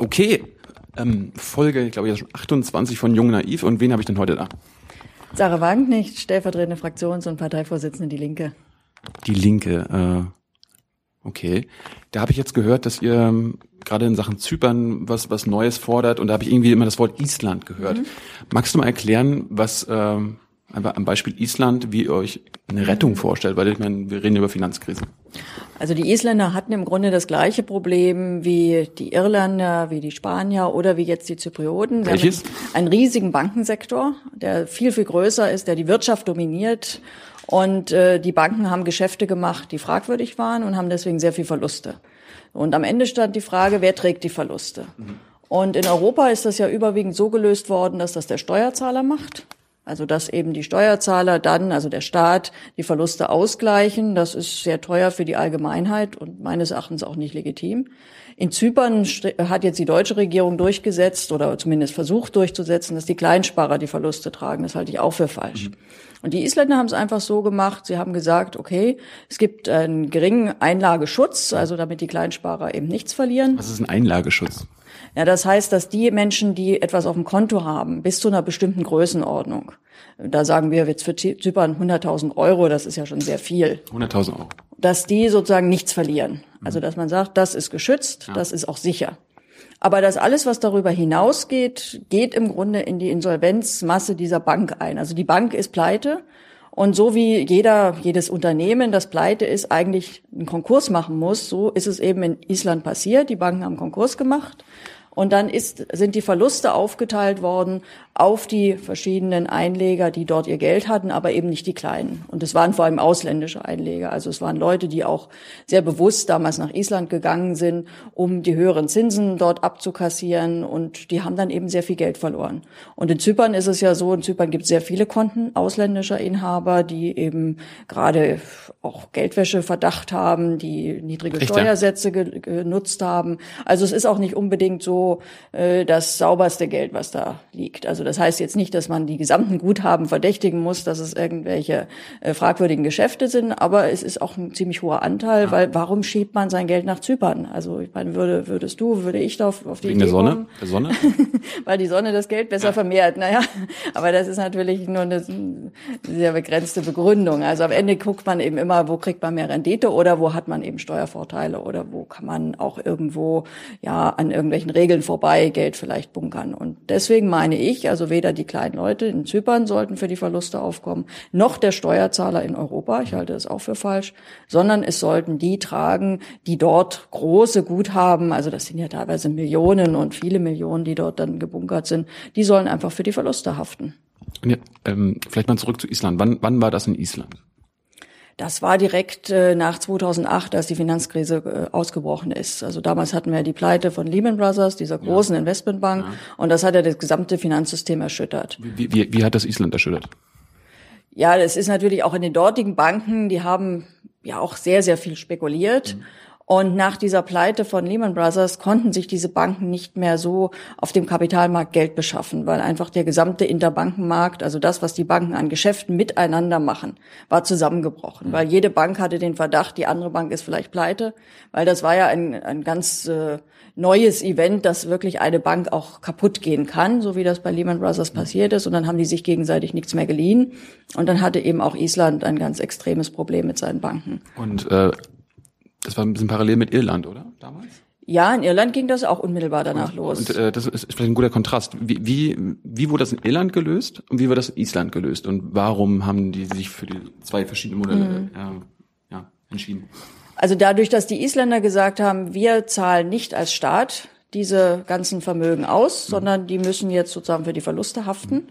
Okay, ähm, Folge, ich glaube, 28 von Jung Naiv. Und wen habe ich denn heute da? Sarah Wagenknecht, stellvertretende Fraktions- und Parteivorsitzende Die Linke. Die Linke, äh, okay. Da habe ich jetzt gehört, dass ihr ähm, gerade in Sachen Zypern was, was Neues fordert. Und da habe ich irgendwie immer das Wort Island gehört. Mhm. Magst du mal erklären, was... Ähm, aber am Beispiel Island, wie ihr euch eine Rettung vorstellt, weil ich meine, wir reden über Finanzkrisen. Also die Isländer hatten im Grunde das gleiche Problem wie die Irländer, wie die Spanier oder wie jetzt die Zyprioten. Sie Welches? einen riesigen Bankensektor, der viel, viel größer ist, der die Wirtschaft dominiert. Und äh, die Banken haben Geschäfte gemacht, die fragwürdig waren und haben deswegen sehr viel Verluste. Und am Ende stand die Frage, wer trägt die Verluste? Mhm. Und in Europa ist das ja überwiegend so gelöst worden, dass das der Steuerzahler macht. Also dass eben die Steuerzahler dann, also der Staat, die Verluste ausgleichen. Das ist sehr teuer für die Allgemeinheit und meines Erachtens auch nicht legitim. In Zypern hat jetzt die deutsche Regierung durchgesetzt oder zumindest versucht durchzusetzen, dass die Kleinsparer die Verluste tragen. Das halte ich auch für falsch. Mhm. Und die Isländer haben es einfach so gemacht, sie haben gesagt, okay, es gibt einen geringen Einlageschutz, also damit die Kleinsparer eben nichts verlieren. Was ist ein Einlageschutz? Ja, das heißt, dass die Menschen, die etwas auf dem Konto haben, bis zu einer bestimmten Größenordnung, da sagen wir jetzt für Zypern 100.000 Euro, das ist ja schon sehr viel. 100.000 Euro. Dass die sozusagen nichts verlieren. Also, dass man sagt, das ist geschützt, ja. das ist auch sicher. Aber das alles, was darüber hinausgeht, geht im Grunde in die Insolvenzmasse dieser Bank ein. Also die Bank ist pleite und so wie jeder, jedes Unternehmen, das pleite ist, eigentlich einen Konkurs machen muss, so ist es eben in Island passiert. Die Banken haben Konkurs gemacht. Und dann ist, sind die Verluste aufgeteilt worden auf die verschiedenen Einleger, die dort ihr Geld hatten, aber eben nicht die kleinen. Und es waren vor allem ausländische Einleger. Also es waren Leute, die auch sehr bewusst damals nach Island gegangen sind, um die höheren Zinsen dort abzukassieren. Und die haben dann eben sehr viel Geld verloren. Und in Zypern ist es ja so, in Zypern gibt es sehr viele Konten ausländischer Inhaber, die eben gerade auch Geldwäscheverdacht haben, die niedrige Echt, Steuersätze ge genutzt haben. Also es ist auch nicht unbedingt so äh, das sauberste Geld, was da liegt. Also das heißt jetzt nicht, dass man die gesamten Guthaben verdächtigen muss, dass es irgendwelche äh, fragwürdigen Geschäfte sind, aber es ist auch ein ziemlich hoher Anteil, weil warum schiebt man sein Geld nach Zypern? Also ich meine, würde, würdest du, würde ich da auf, auf die Wegen Idee der Sonne? Kommen? Der Sonne? weil die Sonne das Geld besser ja. vermehrt. Naja, aber das ist natürlich nur eine sehr begrenzte Begründung. Also am Ende guckt man eben immer, wo kriegt man mehr Rendite oder wo hat man eben Steuervorteile oder wo kann man auch irgendwo ja an irgendwelchen Regeln vorbei Geld vielleicht bunkern. Und deswegen meine ich, also weder die kleinen Leute in Zypern sollten für die Verluste aufkommen, noch der Steuerzahler in Europa, ich halte das auch für falsch, sondern es sollten die tragen, die dort große Guthaben, also das sind ja teilweise Millionen und viele Millionen, die dort dann gebunkert sind, die sollen einfach für die Verluste haften. Ja, ähm, vielleicht mal zurück zu Island. Wann, wann war das in Island? Das war direkt äh, nach 2008, als die Finanzkrise äh, ausgebrochen ist. Also damals hatten wir die Pleite von Lehman Brothers, dieser großen ja. Investmentbank, ja. und das hat ja das gesamte Finanzsystem erschüttert. Wie, wie, wie hat das Island erschüttert? Ja, das ist natürlich auch in den dortigen Banken, die haben ja auch sehr, sehr viel spekuliert. Mhm. Und nach dieser Pleite von Lehman Brothers konnten sich diese Banken nicht mehr so auf dem Kapitalmarkt Geld beschaffen, weil einfach der gesamte Interbankenmarkt, also das, was die Banken an Geschäften miteinander machen, war zusammengebrochen. Mhm. Weil jede Bank hatte den Verdacht, die andere Bank ist vielleicht pleite, weil das war ja ein, ein ganz äh, neues Event, dass wirklich eine Bank auch kaputt gehen kann, so wie das bei Lehman Brothers passiert ist. Und dann haben die sich gegenseitig nichts mehr geliehen. Und dann hatte eben auch Island ein ganz extremes Problem mit seinen Banken. Und äh, das war ein bisschen parallel mit Irland, oder? Damals? Ja, in Irland ging das auch unmittelbar danach und, los. Und äh, das ist vielleicht ein guter Kontrast. Wie, wie, wie wurde das in Irland gelöst und wie wurde das in Island gelöst? Und warum haben die sich für die zwei verschiedenen Modelle mhm. äh, ja, entschieden? Also dadurch, dass die Isländer gesagt haben, wir zahlen nicht als Staat diese ganzen Vermögen aus, mhm. sondern die müssen jetzt sozusagen für die Verluste haften. Mhm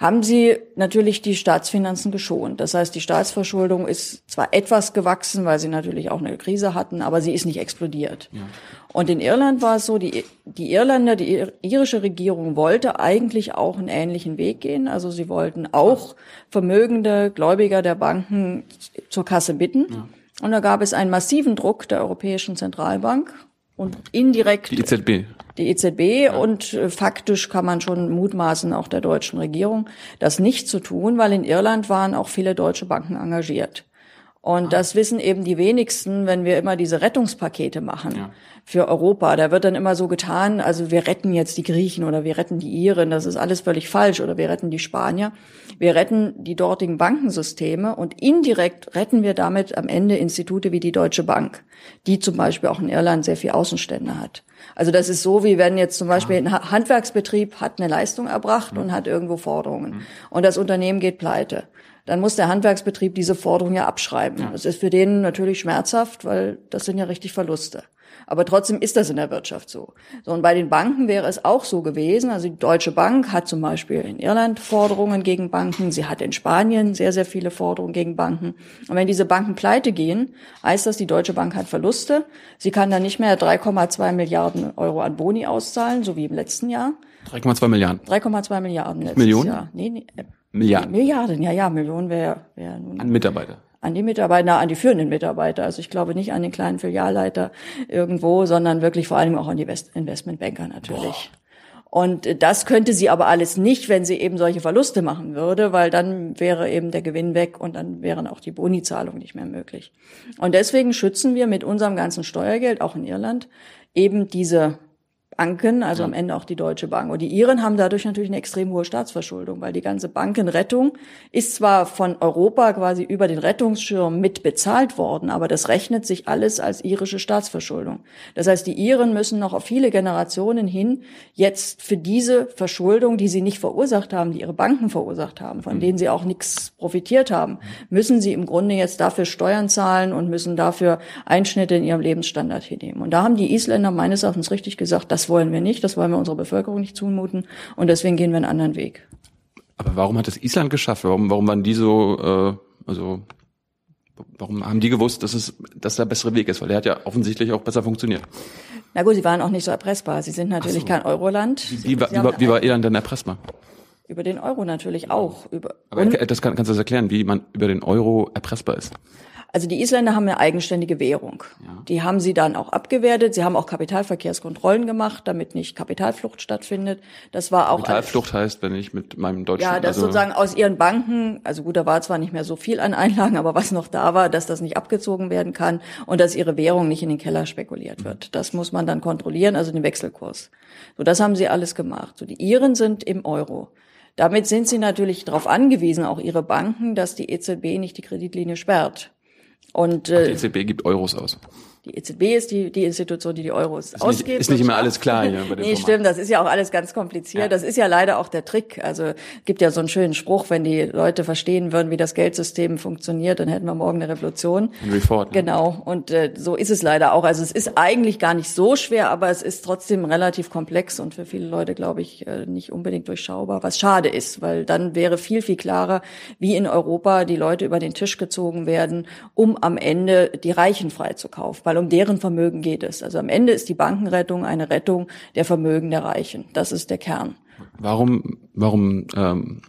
haben sie natürlich die Staatsfinanzen geschont. Das heißt, die Staatsverschuldung ist zwar etwas gewachsen, weil sie natürlich auch eine Krise hatten, aber sie ist nicht explodiert. Ja. Und in Irland war es so, die, die Irländer, die irische Regierung wollte eigentlich auch einen ähnlichen Weg gehen. Also sie wollten auch vermögende Gläubiger der Banken zur Kasse bitten. Ja. Und da gab es einen massiven Druck der Europäischen Zentralbank und indirekt die EZB. Die EZB und äh, faktisch kann man schon mutmaßen auch der deutschen Regierung, das nicht zu tun, weil in Irland waren auch viele deutsche Banken engagiert. Und ah. das wissen eben die wenigsten, wenn wir immer diese Rettungspakete machen ja. für Europa. Da wird dann immer so getan, also wir retten jetzt die Griechen oder wir retten die Iren. Das ist alles völlig falsch. Oder wir retten die Spanier. Wir retten die dortigen Bankensysteme und indirekt retten wir damit am Ende Institute wie die Deutsche Bank, die zum Beispiel auch in Irland sehr viel Außenstände hat. Also das ist so, wie wenn jetzt zum Beispiel ein Handwerksbetrieb hat eine Leistung erbracht und hat irgendwo Forderungen. Mhm. Und das Unternehmen geht pleite dann muss der Handwerksbetrieb diese Forderung ja abschreiben. Ja. Das ist für den natürlich schmerzhaft, weil das sind ja richtig Verluste. Aber trotzdem ist das in der Wirtschaft so. So und bei den Banken wäre es auch so gewesen. Also die Deutsche Bank hat zum Beispiel in Irland Forderungen gegen Banken. Sie hat in Spanien sehr, sehr viele Forderungen gegen Banken. Und wenn diese Banken pleite gehen, heißt das, die Deutsche Bank hat Verluste. Sie kann dann nicht mehr 3,2 Milliarden Euro an Boni auszahlen, so wie im letzten Jahr. 3,2 Milliarden. 3,2 Milliarden letztes Millionen? Jahr. Nee, nee, Milliarden. Milliarden, ja, ja, Millionen wäre wär nun. An Mitarbeiter. An die Mitarbeiter, an die führenden Mitarbeiter. Also ich glaube nicht an den kleinen Filialleiter irgendwo, sondern wirklich vor allem auch an die Investmentbanker natürlich. Boah. Und das könnte sie aber alles nicht, wenn sie eben solche Verluste machen würde, weil dann wäre eben der Gewinn weg und dann wären auch die Bonizahlungen nicht mehr möglich. Und deswegen schützen wir mit unserem ganzen Steuergeld, auch in Irland, eben diese Banken, also ja. am Ende auch die Deutsche Bank. Und die Iren haben dadurch natürlich eine extrem hohe Staatsverschuldung, weil die ganze Bankenrettung ist zwar von Europa quasi über den Rettungsschirm mit bezahlt worden, aber das rechnet sich alles als irische Staatsverschuldung. Das heißt, die Iren müssen noch auf viele Generationen hin jetzt für diese Verschuldung, die sie nicht verursacht haben, die ihre Banken verursacht haben, von mhm. denen sie auch nichts profitiert haben, müssen sie im Grunde jetzt dafür Steuern zahlen und müssen dafür Einschnitte in ihrem Lebensstandard hinnehmen. Und da haben die Isländer meines Erachtens richtig gesagt, das wollen wir nicht, das wollen wir unserer Bevölkerung nicht zumuten und deswegen gehen wir einen anderen Weg. Aber warum hat es Island geschafft? Warum, warum waren die so, äh, also warum haben die gewusst, dass es, dass der bessere Weg ist? Weil der hat ja offensichtlich auch besser funktioniert. Na gut, sie waren auch nicht so erpressbar. Sie sind natürlich so. kein Euroland. Wie, wie, wie, war, wie war Irland denn erpressbar? Über den Euro natürlich auch. Über, Aber das kann, kannst du das erklären, wie man über den Euro erpressbar ist? Also die Isländer haben eine eigenständige Währung. Ja. Die haben sie dann auch abgewertet. Sie haben auch Kapitalverkehrskontrollen gemacht, damit nicht Kapitalflucht stattfindet. Das war auch Kapitalflucht heißt, wenn ich mit meinem deutschen Ja, das also sozusagen aus ihren Banken, also gut, da war zwar nicht mehr so viel an Einlagen, aber was noch da war, dass das nicht abgezogen werden kann und dass ihre Währung nicht in den Keller spekuliert wird. Das muss man dann kontrollieren, also den Wechselkurs. So, das haben sie alles gemacht. So, die Iren sind im Euro. Damit sind sie natürlich darauf angewiesen, auch ihre Banken, dass die EZB nicht die Kreditlinie sperrt. Und äh, die EZB gibt Euros aus. Die EZB ist die, die Institution, die die Euros ist ausgibt. Nicht, ist nicht immer alles klar hier bei dem Nee, Format. stimmt, das ist ja auch alles ganz kompliziert. Ja. Das ist ja leider auch der Trick. Also gibt ja so einen schönen Spruch, wenn die Leute verstehen würden, wie das Geldsystem funktioniert, dann hätten wir morgen eine Revolution. Ein Report. Ne? Genau. Und äh, so ist es leider auch. Also es ist eigentlich gar nicht so schwer, aber es ist trotzdem relativ komplex und für viele Leute, glaube ich, äh, nicht unbedingt durchschaubar, was schade ist, weil dann wäre viel, viel klarer, wie in Europa die Leute über den Tisch gezogen werden, um am Ende die Reichen freizukaufen. Weil um deren Vermögen geht es. Also am Ende ist die Bankenrettung eine Rettung der Vermögen der Reichen. Das ist der Kern. Warum, warum ähm,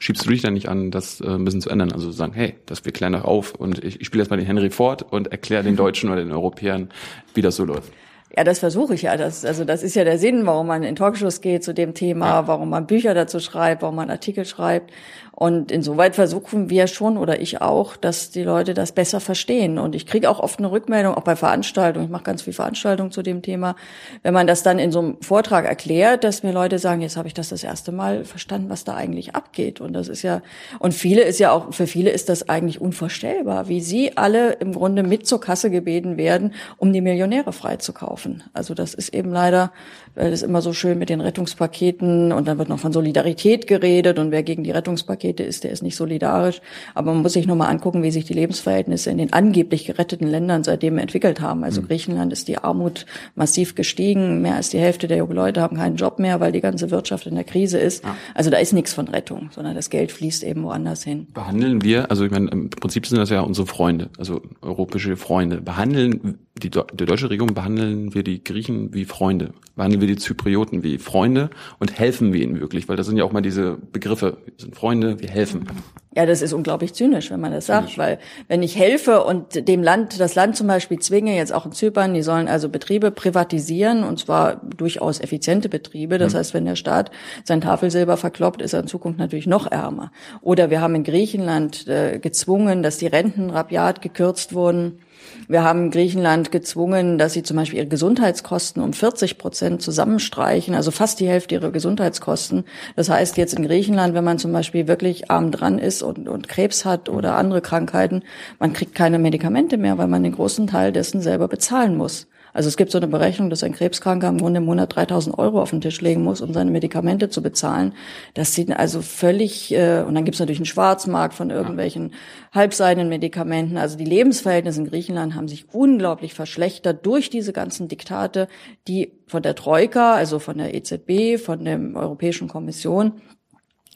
schiebst du dich dann nicht an, das äh, ein bisschen zu ändern? Also sagen, hey, das wir klären doch auf und ich, ich spiele jetzt mal den Henry Ford und erkläre den Deutschen oder den Europäern, wie das so läuft. Ja, das versuche ich ja. Das, also das ist ja der Sinn, warum man in Talkshows geht zu dem Thema, ja. warum man Bücher dazu schreibt, warum man Artikel schreibt. Und insoweit versuchen wir schon oder ich auch, dass die Leute das besser verstehen. Und ich kriege auch oft eine Rückmeldung, auch bei Veranstaltungen. Ich mache ganz viel Veranstaltungen zu dem Thema. Wenn man das dann in so einem Vortrag erklärt, dass mir Leute sagen, jetzt habe ich das das erste Mal verstanden, was da eigentlich abgeht. Und das ist ja, und viele ist ja auch, für viele ist das eigentlich unvorstellbar, wie sie alle im Grunde mit zur Kasse gebeten werden, um die Millionäre freizukaufen. Also das ist eben leider, weil das immer so schön mit den Rettungspaketen und dann wird noch von Solidarität geredet und wer gegen die Rettungspakete Rettungspakete ist, der ist nicht solidarisch. Aber man muss sich nochmal angucken, wie sich die Lebensverhältnisse in den angeblich geretteten Ländern seitdem entwickelt haben. Also mhm. Griechenland ist die Armut massiv gestiegen. Mehr als die Hälfte der jungen Leute haben keinen Job mehr, weil die ganze Wirtschaft in der Krise ist. Ja. Also da ist nichts von Rettung, sondern das Geld fließt eben woanders hin. Behandeln wir, also ich meine, im Prinzip sind das ja unsere Freunde, also europäische Freunde. Behandeln die, die deutsche Regierung behandeln wir die Griechen wie Freunde, behandeln wir die Zyprioten wie Freunde und helfen wir ihnen wirklich, weil das sind ja auch mal diese Begriffe, wir sind Freunde, wir helfen. Ja, das ist unglaublich zynisch, wenn man das sagt, weil wenn ich helfe und dem Land, das Land zum Beispiel zwinge, jetzt auch in Zypern, die sollen also Betriebe privatisieren und zwar durchaus effiziente Betriebe. Das mhm. heißt, wenn der Staat sein Tafelsilber verkloppt, ist er in Zukunft natürlich noch ärmer. Oder wir haben in Griechenland äh, gezwungen, dass die Renten rabiat gekürzt wurden wir haben Griechenland gezwungen, dass sie zum Beispiel ihre Gesundheitskosten um 40 Prozent zusammenstreichen, also fast die Hälfte ihrer Gesundheitskosten. Das heißt jetzt in Griechenland, wenn man zum Beispiel wirklich arm dran ist und, und Krebs hat oder andere Krankheiten, man kriegt keine Medikamente mehr, weil man den großen Teil dessen selber bezahlen muss. Also es gibt so eine Berechnung, dass ein Krebskranker im Grunde im Monat 3000 Euro auf den Tisch legen muss, um seine Medikamente zu bezahlen. Das sieht also völlig, äh, und dann gibt es natürlich einen Schwarzmarkt von irgendwelchen halbseidenen Medikamenten. Also die Lebensverhältnisse in Griechenland haben sich unglaublich verschlechtert durch diese ganzen Diktate, die von der Troika, also von der EZB, von der Europäischen Kommission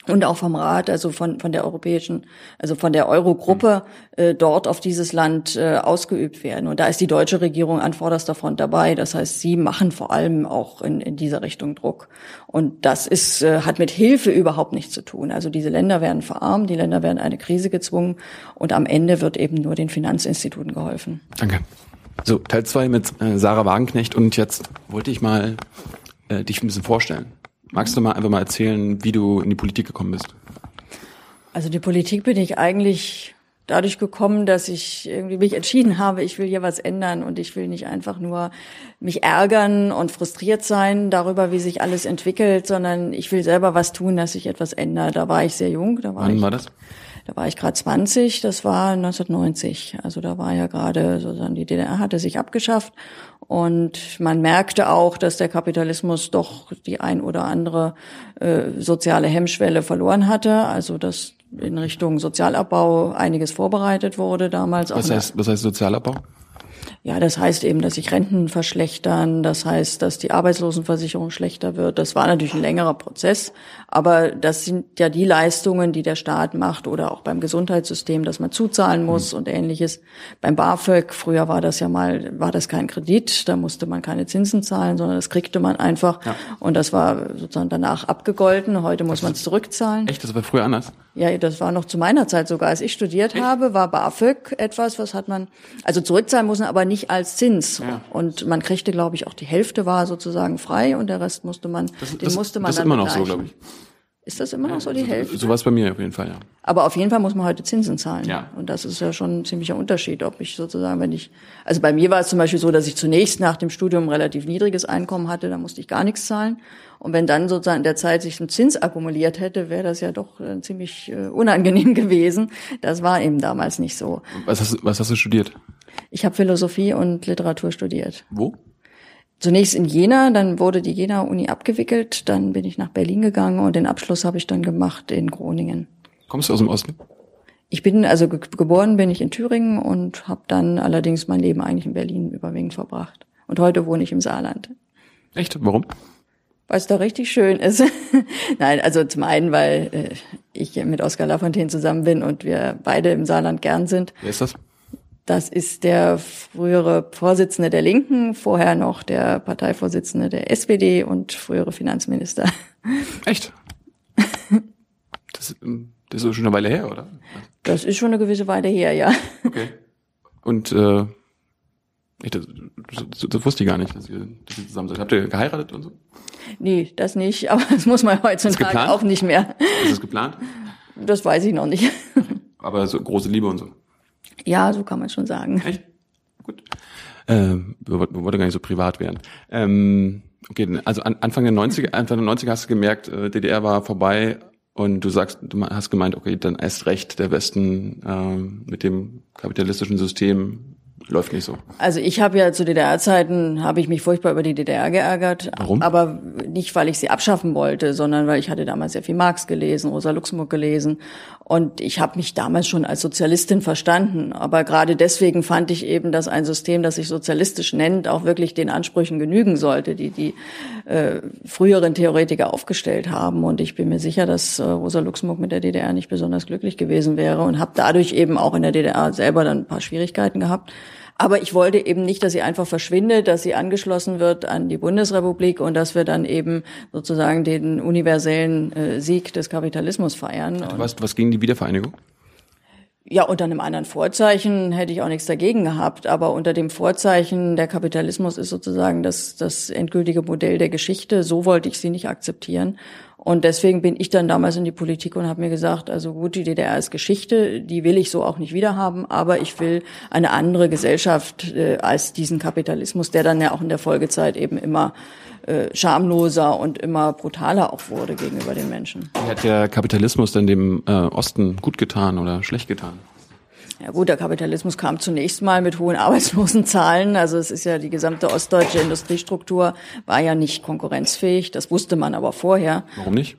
und auch vom Rat, also von, von der europäischen, also von der Eurogruppe äh, dort auf dieses Land äh, ausgeübt werden. Und da ist die deutsche Regierung an vorderster Front dabei. Das heißt, sie machen vor allem auch in, in dieser Richtung Druck. Und das ist, äh, hat mit Hilfe überhaupt nichts zu tun. Also diese Länder werden verarmt, die Länder werden eine Krise gezwungen und am Ende wird eben nur den Finanzinstituten geholfen. Danke. So, Teil zwei mit äh, Sarah Wagenknecht und jetzt wollte ich mal äh, dich ein bisschen vorstellen. Magst du mal einfach mal erzählen, wie du in die Politik gekommen bist? Also die Politik bin ich eigentlich dadurch gekommen, dass ich irgendwie mich entschieden habe, ich will hier was ändern und ich will nicht einfach nur mich ärgern und frustriert sein darüber, wie sich alles entwickelt, sondern ich will selber was tun, dass sich etwas ändert. Da war ich sehr jung. Da war Wann ich, war das? Da war ich gerade 20, das war 1990. Also da war ja gerade sozusagen die DDR hatte sich abgeschafft und man merkte auch, dass der Kapitalismus doch die ein oder andere äh, soziale Hemmschwelle verloren hatte. Also dass in Richtung Sozialabbau einiges vorbereitet wurde damals. Was heißt, was heißt Sozialabbau? Ja, das heißt eben, dass sich Renten verschlechtern, das heißt, dass die Arbeitslosenversicherung schlechter wird. Das war natürlich ein längerer Prozess, aber das sind ja die Leistungen, die der Staat macht oder auch beim Gesundheitssystem, dass man zuzahlen muss mhm. und ähnliches. Beim BAföG, früher war das ja mal, war das kein Kredit, da musste man keine Zinsen zahlen, sondern das kriegte man einfach ja. und das war sozusagen danach abgegolten. Heute muss man es zurückzahlen. Echt, das war früher anders? Ja, das war noch zu meiner Zeit sogar. Als ich studiert Echt? habe, war BAföG etwas, was hat man, also zurückzahlen muss man aber nicht als Zins. Ja. Und man kriegte, glaube ich, auch die Hälfte war sozusagen frei und der Rest musste man, das, den das, musste man das dann ist immer noch so, glaube ich. Ist das immer noch so die Hälfte? So war es bei mir auf jeden Fall, ja. Aber auf jeden Fall muss man heute Zinsen zahlen. Ja. Und das ist ja schon ein ziemlicher Unterschied, ob ich sozusagen, wenn ich, also bei mir war es zum Beispiel so, dass ich zunächst nach dem Studium ein relativ niedriges Einkommen hatte, da musste ich gar nichts zahlen. Und wenn dann sozusagen in der Zeit sich ein Zins akkumuliert hätte, wäre das ja doch äh, ziemlich äh, unangenehm gewesen. Das war eben damals nicht so. Was hast, was hast du studiert? Ich habe Philosophie und Literatur studiert. Wo? Zunächst in Jena, dann wurde die Jena-Uni abgewickelt, dann bin ich nach Berlin gegangen und den Abschluss habe ich dann gemacht in Groningen. Kommst du aus dem Osten? Ich bin, also ge geboren bin ich in Thüringen und habe dann allerdings mein Leben eigentlich in Berlin überwiegend verbracht. Und heute wohne ich im Saarland. Echt? Warum? Weil es da richtig schön ist. Nein, also zum einen, weil äh, ich mit Oskar Lafontaine zusammen bin und wir beide im Saarland gern sind. Wer ist das? Das ist der frühere Vorsitzende der Linken, vorher noch der Parteivorsitzende der SPD und frühere Finanzminister. Echt? Das, das ist schon eine Weile her, oder? Das ist schon eine gewisse Weile her, ja. Okay. Und äh, ich, das, das, das wusste ich gar nicht, dass ihr, dass ihr zusammen seid. Habt ihr geheiratet und so? Nee, das nicht, aber das muss man heutzutage auch nicht mehr. Ist das geplant? Das weiß ich noch nicht. Aber so große Liebe und so. Ja, so kann man schon sagen. Echt? Gut. Ähm, wollten gar nicht so privat werden. Ähm, okay, also an, Anfang der 90er, Anfang der 90er hast du gemerkt, äh, DDR war vorbei und du sagst, du hast gemeint, okay, dann erst recht der Westen äh, mit dem kapitalistischen System läuft nicht so. Also ich habe ja zu DDR-Zeiten habe ich mich furchtbar über die DDR geärgert, Warum? aber nicht weil ich sie abschaffen wollte, sondern weil ich hatte damals sehr viel Marx gelesen, Rosa Luxemburg gelesen und ich habe mich damals schon als Sozialistin verstanden, aber gerade deswegen fand ich eben, dass ein System, das sich sozialistisch nennt, auch wirklich den Ansprüchen genügen sollte, die die äh, früheren Theoretiker aufgestellt haben und ich bin mir sicher, dass äh, Rosa Luxemburg mit der DDR nicht besonders glücklich gewesen wäre und habe dadurch eben auch in der DDR selber dann ein paar Schwierigkeiten gehabt. Aber ich wollte eben nicht, dass sie einfach verschwindet, dass sie angeschlossen wird an die Bundesrepublik und dass wir dann eben sozusagen den universellen äh, Sieg des Kapitalismus feiern. Was, was gegen die Wiedervereinigung? Ja, unter einem anderen Vorzeichen hätte ich auch nichts dagegen gehabt, aber unter dem Vorzeichen, der Kapitalismus ist sozusagen das, das endgültige Modell der Geschichte, so wollte ich sie nicht akzeptieren. Und deswegen bin ich dann damals in die Politik und habe mir gesagt, also gut, die DDR ist Geschichte, die will ich so auch nicht wiederhaben, aber ich will eine andere Gesellschaft äh, als diesen Kapitalismus, der dann ja auch in der Folgezeit eben immer äh, schamloser und immer brutaler auch wurde gegenüber den Menschen. Wie hat der Kapitalismus denn dem äh, Osten gut getan oder schlecht getan? Ja gut, der Kapitalismus kam zunächst mal mit hohen Arbeitslosenzahlen. Also es ist ja die gesamte ostdeutsche Industriestruktur war ja nicht konkurrenzfähig. Das wusste man aber vorher. Warum nicht?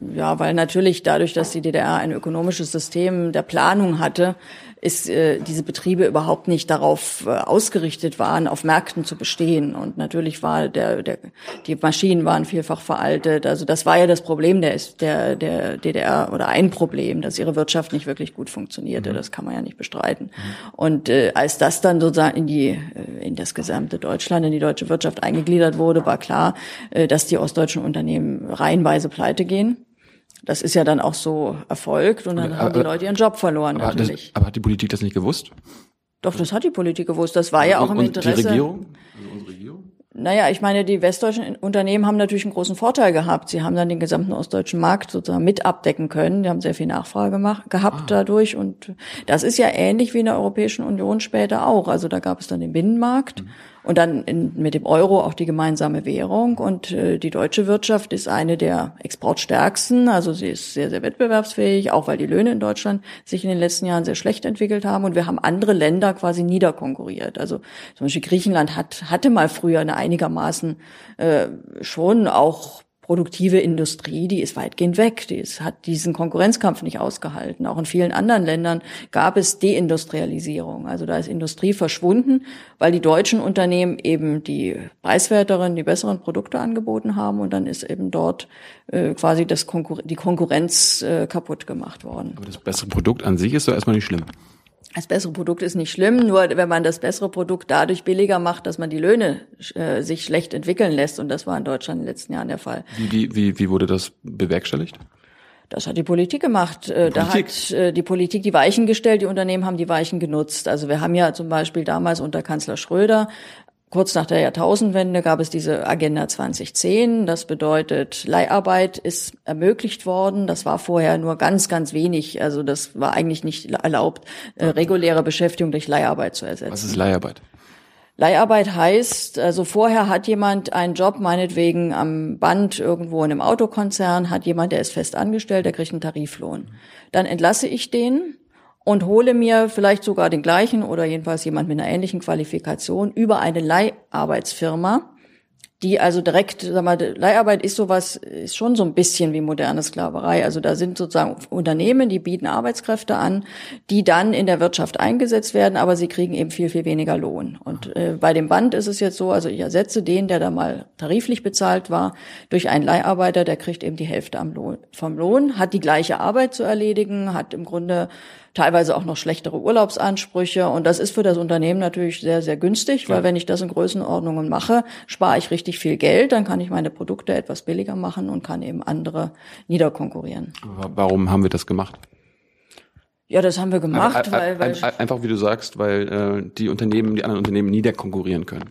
Ja, weil natürlich dadurch, dass die DDR ein ökonomisches System der Planung hatte, ist äh, diese Betriebe überhaupt nicht darauf äh, ausgerichtet waren, auf Märkten zu bestehen. Und natürlich war der, der die Maschinen waren vielfach veraltet. Also das war ja das Problem der, der, der DDR oder ein Problem, dass ihre Wirtschaft nicht wirklich gut funktionierte. Mhm. Das kann man ja nicht bestreiten. Mhm. Und äh, als das dann sozusagen in die äh, in das gesamte Deutschland, in die deutsche Wirtschaft eingegliedert wurde, war klar, äh, dass die ostdeutschen Unternehmen reihenweise pleite gehen. Das ist ja dann auch so erfolgt und dann aber, haben die Leute ihren Job verloren aber natürlich. Das, aber hat die Politik das nicht gewusst? Doch, das hat die Politik gewusst. Das war ja auch im Interesse. Und die Regierung? Also unsere Regierung? Naja, ich meine, die westdeutschen Unternehmen haben natürlich einen großen Vorteil gehabt. Sie haben dann den gesamten ostdeutschen Markt sozusagen mit abdecken können. Die haben sehr viel Nachfrage gemacht, gehabt ah. dadurch. Und das ist ja ähnlich wie in der Europäischen Union später auch. Also da gab es dann den Binnenmarkt. Mhm. Und dann in, mit dem Euro auch die gemeinsame Währung. Und äh, die deutsche Wirtschaft ist eine der exportstärksten. Also sie ist sehr, sehr wettbewerbsfähig, auch weil die Löhne in Deutschland sich in den letzten Jahren sehr schlecht entwickelt haben. Und wir haben andere Länder quasi niederkonkurriert. Also zum Beispiel Griechenland hat, hatte mal früher eine einigermaßen äh, schon auch produktive Industrie, die ist weitgehend weg. Die ist, hat diesen Konkurrenzkampf nicht ausgehalten. Auch in vielen anderen Ländern gab es Deindustrialisierung. Also da ist Industrie verschwunden, weil die deutschen Unternehmen eben die preiswerteren, die besseren Produkte angeboten haben und dann ist eben dort äh, quasi das Konkur die Konkurrenz äh, kaputt gemacht worden. Aber das bessere Produkt an sich ist doch erstmal nicht schlimm. Das bessere Produkt ist nicht schlimm, nur wenn man das bessere Produkt dadurch billiger macht, dass man die Löhne äh, sich schlecht entwickeln lässt. Und das war in Deutschland in den letzten Jahren der Fall. Wie, wie, wie wurde das bewerkstelligt? Das hat die Politik gemacht. Äh, da hat äh, die Politik die Weichen gestellt, die Unternehmen haben die Weichen genutzt. Also wir haben ja zum Beispiel damals unter Kanzler Schröder Kurz nach der Jahrtausendwende gab es diese Agenda 2010. Das bedeutet, Leiharbeit ist ermöglicht worden. Das war vorher nur ganz, ganz wenig. Also das war eigentlich nicht erlaubt, äh, reguläre Beschäftigung durch Leiharbeit zu ersetzen. Was ist Leiharbeit? Leiharbeit heißt, also vorher hat jemand einen Job, meinetwegen am Band irgendwo in einem Autokonzern, hat jemand, der ist fest angestellt, der kriegt einen Tariflohn. Dann entlasse ich den und hole mir vielleicht sogar den gleichen oder jedenfalls jemand mit einer ähnlichen Qualifikation über eine Leiharbeitsfirma, die also direkt, sag mal, Leiharbeit ist sowas, ist schon so ein bisschen wie moderne Sklaverei. Also da sind sozusagen Unternehmen, die bieten Arbeitskräfte an, die dann in der Wirtschaft eingesetzt werden, aber sie kriegen eben viel, viel weniger Lohn. Und äh, bei dem Band ist es jetzt so, also ich ersetze den, der da mal tariflich bezahlt war, durch einen Leiharbeiter, der kriegt eben die Hälfte am Lohn, vom Lohn, hat die gleiche Arbeit zu erledigen, hat im Grunde teilweise auch noch schlechtere Urlaubsansprüche. Und das ist für das Unternehmen natürlich sehr, sehr günstig, weil ja. wenn ich das in Größenordnungen mache, spare ich richtig viel Geld, dann kann ich meine Produkte etwas billiger machen und kann eben andere niederkonkurrieren. Warum haben wir das gemacht? Ja, das haben wir gemacht, weil, weil einfach wie du sagst, weil äh, die Unternehmen, die anderen Unternehmen niederkonkurrieren können.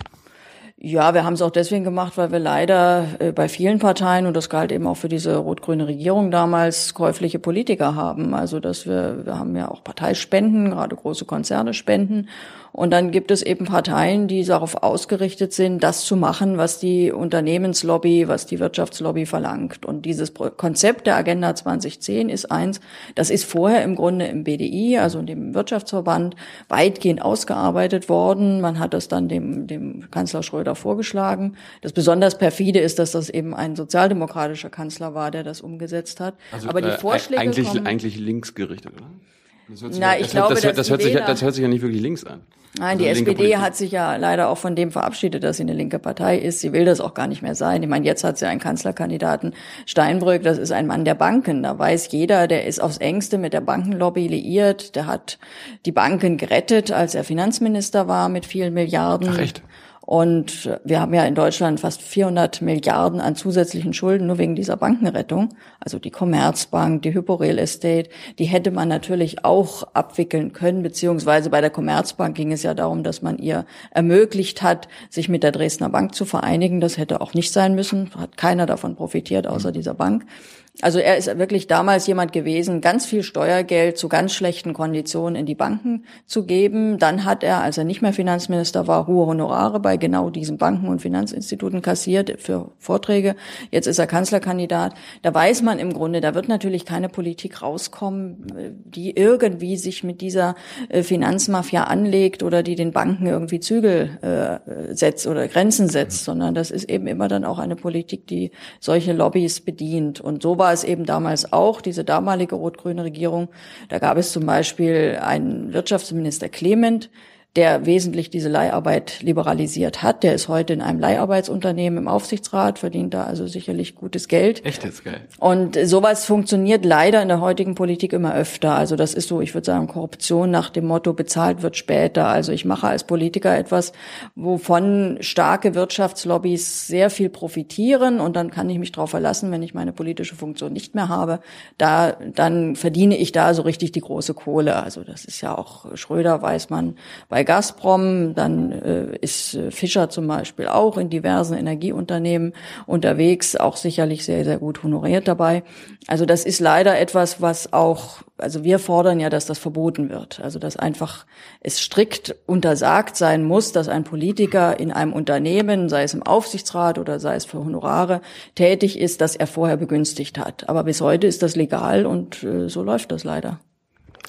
Ja, wir haben es auch deswegen gemacht, weil wir leider äh, bei vielen Parteien, und das galt eben auch für diese rot-grüne Regierung damals, käufliche Politiker haben. Also dass wir, wir haben ja auch Parteispenden, gerade große Konzerne spenden. Und dann gibt es eben Parteien, die darauf ausgerichtet sind, das zu machen, was die Unternehmenslobby, was die Wirtschaftslobby verlangt. Und dieses Konzept der Agenda 2010 ist eins, das ist vorher im Grunde im BDI, also dem Wirtschaftsverband, weitgehend ausgearbeitet worden. Man hat das dann dem, dem Kanzler Schröder vorgeschlagen. Das besonders perfide ist, dass das eben ein sozialdemokratischer Kanzler war, der das umgesetzt hat. Also, Aber die äh, Vorschläge eigentlich, kommen, eigentlich linksgerichtet, oder? Das hört sich, Na, ich das, glaube, das, das, das, hört sich, das hört sich ja nicht wirklich links an. Nein, also die SPD hat sich ja leider auch von dem verabschiedet, dass sie eine linke Partei ist. Sie will das auch gar nicht mehr sein. Ich meine, jetzt hat sie einen Kanzlerkandidaten Steinbrück, das ist ein Mann der Banken. Da weiß jeder, der ist aufs engste mit der Bankenlobby liiert. Der hat die Banken gerettet, als er Finanzminister war mit vielen Milliarden. Ach, echt? Und wir haben ja in Deutschland fast 400 Milliarden an zusätzlichen Schulden nur wegen dieser Bankenrettung. Also die Commerzbank, die Hypo Real Estate, die hätte man natürlich auch abwickeln können, beziehungsweise bei der Commerzbank ging es ja darum, dass man ihr ermöglicht hat, sich mit der Dresdner Bank zu vereinigen. Das hätte auch nicht sein müssen, hat keiner davon profitiert, außer dieser Bank. Also er ist wirklich damals jemand gewesen, ganz viel Steuergeld zu ganz schlechten Konditionen in die Banken zu geben. Dann hat er, als er nicht mehr Finanzminister war, hohe Honorare bei genau diesen Banken und Finanzinstituten kassiert für Vorträge. Jetzt ist er Kanzlerkandidat. Da weiß man im Grunde, da wird natürlich keine Politik rauskommen, die irgendwie sich mit dieser äh, Finanzmafia anlegt oder die den Banken irgendwie Zügel äh, setzt oder Grenzen setzt, sondern das ist eben immer dann auch eine Politik, die solche Lobbys bedient. Und so war war es eben damals auch, diese damalige rot-grüne Regierung. Da gab es zum Beispiel einen Wirtschaftsminister Clement, der wesentlich diese Leiharbeit liberalisiert hat. Der ist heute in einem Leiharbeitsunternehmen im Aufsichtsrat, verdient da also sicherlich gutes Geld. Echtes Geld. Und sowas funktioniert leider in der heutigen Politik immer öfter. Also das ist so, ich würde sagen, Korruption nach dem Motto, bezahlt wird später. Also ich mache als Politiker etwas, wovon starke Wirtschaftslobbys sehr viel profitieren und dann kann ich mich darauf verlassen, wenn ich meine politische Funktion nicht mehr habe, da, dann verdiene ich da so richtig die große Kohle. Also das ist ja auch Schröder, weiß man, bei Gazprom, dann äh, ist äh, Fischer zum Beispiel auch in diversen Energieunternehmen unterwegs, auch sicherlich sehr, sehr gut honoriert dabei. Also das ist leider etwas, was auch, also wir fordern ja, dass das verboten wird. Also dass einfach es strikt untersagt sein muss, dass ein Politiker in einem Unternehmen, sei es im Aufsichtsrat oder sei es für Honorare, tätig ist, dass er vorher begünstigt hat. Aber bis heute ist das legal und äh, so läuft das leider.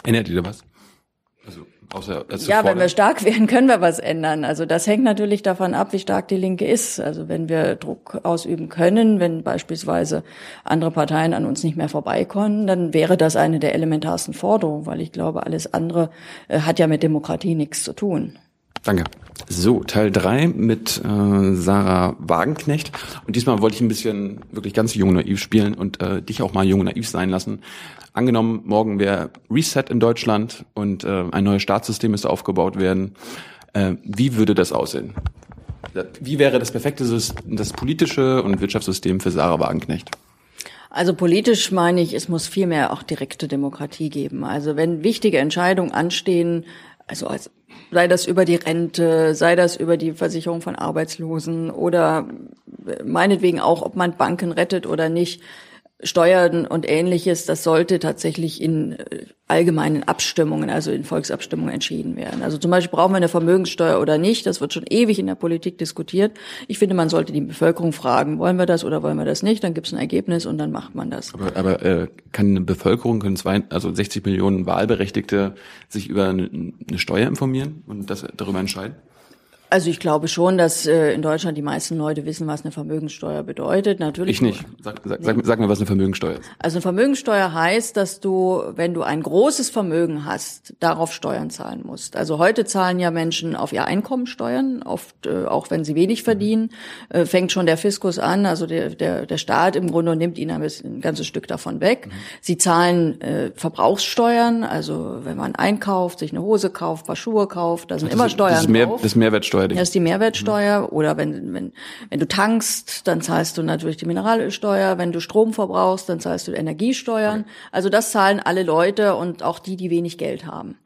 Ändert ihr da was? Also Außer, ja, wenn wir stark werden, können wir was ändern. Also das hängt natürlich davon ab, wie stark die Linke ist. Also wenn wir Druck ausüben können, wenn beispielsweise andere Parteien an uns nicht mehr vorbeikommen, dann wäre das eine der elementarsten Forderungen, weil ich glaube, alles andere äh, hat ja mit Demokratie nichts zu tun. Danke. So, Teil drei mit äh, Sarah Wagenknecht. Und diesmal wollte ich ein bisschen wirklich ganz jung naiv spielen und äh, dich auch mal jung naiv sein lassen. Angenommen, morgen wäre Reset in Deutschland und äh, ein neues Staatssystem müsste aufgebaut werden. Äh, wie würde das aussehen? Wie wäre das perfekte System, das politische und Wirtschaftssystem für Sarah Wagenknecht? Also politisch meine ich, es muss viel mehr auch direkte Demokratie geben. Also wenn wichtige Entscheidungen anstehen, also als, sei das über die Rente, sei das über die Versicherung von Arbeitslosen oder meinetwegen auch, ob man Banken rettet oder nicht, Steuern und ähnliches, das sollte tatsächlich in äh, allgemeinen Abstimmungen, also in Volksabstimmungen entschieden werden. Also zum Beispiel brauchen wir eine Vermögenssteuer oder nicht, das wird schon ewig in der Politik diskutiert. Ich finde, man sollte die Bevölkerung fragen, wollen wir das oder wollen wir das nicht, dann gibt es ein Ergebnis und dann macht man das. Aber, aber äh, kann eine Bevölkerung, können zwei, also 60 Millionen Wahlberechtigte sich über eine, eine Steuer informieren und das darüber entscheiden? Also ich glaube schon, dass äh, in Deutschland die meisten Leute wissen, was eine Vermögenssteuer bedeutet. Natürlich. Ich nicht. Sag, sag, sag, sag mir, was eine Vermögenssteuer ist. Also eine Vermögenssteuer heißt, dass du, wenn du ein großes Vermögen hast, darauf Steuern zahlen musst. Also heute zahlen ja Menschen auf ihr Einkommen Steuern, oft äh, auch wenn sie wenig verdienen, äh, fängt schon der Fiskus an, also der, der, der Staat im Grunde nimmt ihnen ein, bisschen, ein ganzes Stück davon weg. Mhm. Sie zahlen äh, Verbrauchssteuern, also wenn man einkauft, sich eine Hose kauft, paar Schuhe kauft, da sind das immer Steuern das ist mehr, drauf. Das ist Mehrwertsteuer Mehrwertsteuer. Das ist die Mehrwertsteuer. Mhm. Oder wenn, wenn, wenn du tankst, dann zahlst du natürlich die Mineralölsteuer. Wenn du Strom verbrauchst, dann zahlst du Energiesteuern. Okay. Also das zahlen alle Leute und auch die, die wenig Geld haben.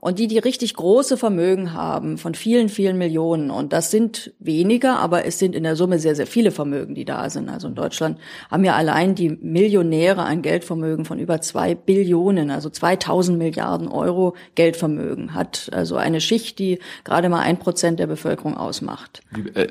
Und die, die richtig große Vermögen haben, von vielen, vielen Millionen, und das sind weniger, aber es sind in der Summe sehr, sehr viele Vermögen, die da sind. Also in Deutschland haben ja allein die Millionäre ein Geldvermögen von über zwei Billionen, also 2000 Milliarden Euro Geldvermögen, hat also eine Schicht, die gerade mal ein Prozent der Bevölkerung ausmacht. Wie, äh,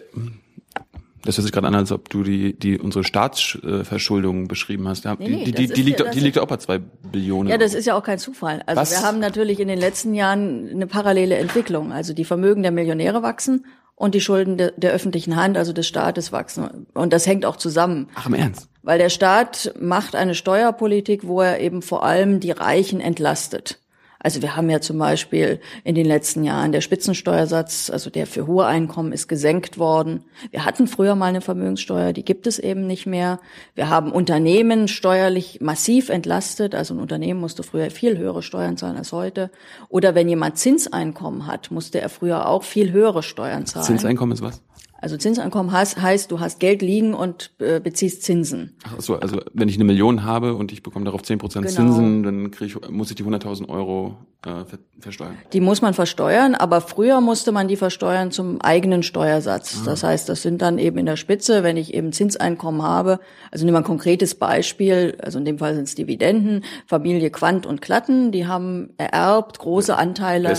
das hört sich gerade an, als ob du die, die unsere Staatsverschuldung beschrieben hast. Ja, nee, nee, die, die, die, liegt, ja, die liegt auch bei zwei Billionen. Ja, das ist ja auch kein Zufall. Also Was? wir haben natürlich in den letzten Jahren eine parallele Entwicklung. Also die Vermögen der Millionäre wachsen und die Schulden de, der öffentlichen Hand, also des Staates wachsen. Und das hängt auch zusammen. Ach, im Ernst? Weil der Staat macht eine Steuerpolitik, wo er eben vor allem die Reichen entlastet. Also wir haben ja zum Beispiel in den letzten Jahren der Spitzensteuersatz, also der für hohe Einkommen ist gesenkt worden. Wir hatten früher mal eine Vermögenssteuer, die gibt es eben nicht mehr. Wir haben Unternehmen steuerlich massiv entlastet. Also ein Unternehmen musste früher viel höhere Steuern zahlen als heute. Oder wenn jemand Zinseinkommen hat, musste er früher auch viel höhere Steuern zahlen. Zinseinkommen ist was? Also Zinseinkommen heißt, heißt, du hast Geld liegen und äh, beziehst Zinsen. Ach so, also wenn ich eine Million habe und ich bekomme darauf 10% genau. Zinsen, dann krieg ich, muss ich die 100.000 Euro äh, versteuern. Die muss man versteuern, aber früher musste man die versteuern zum eigenen Steuersatz. Ah. Das heißt, das sind dann eben in der Spitze, wenn ich eben Zinseinkommen habe. Also nehmen wir ein konkretes Beispiel, also in dem Fall sind es Dividenden, Familie Quant und Klatten, die haben ererbt große Anteile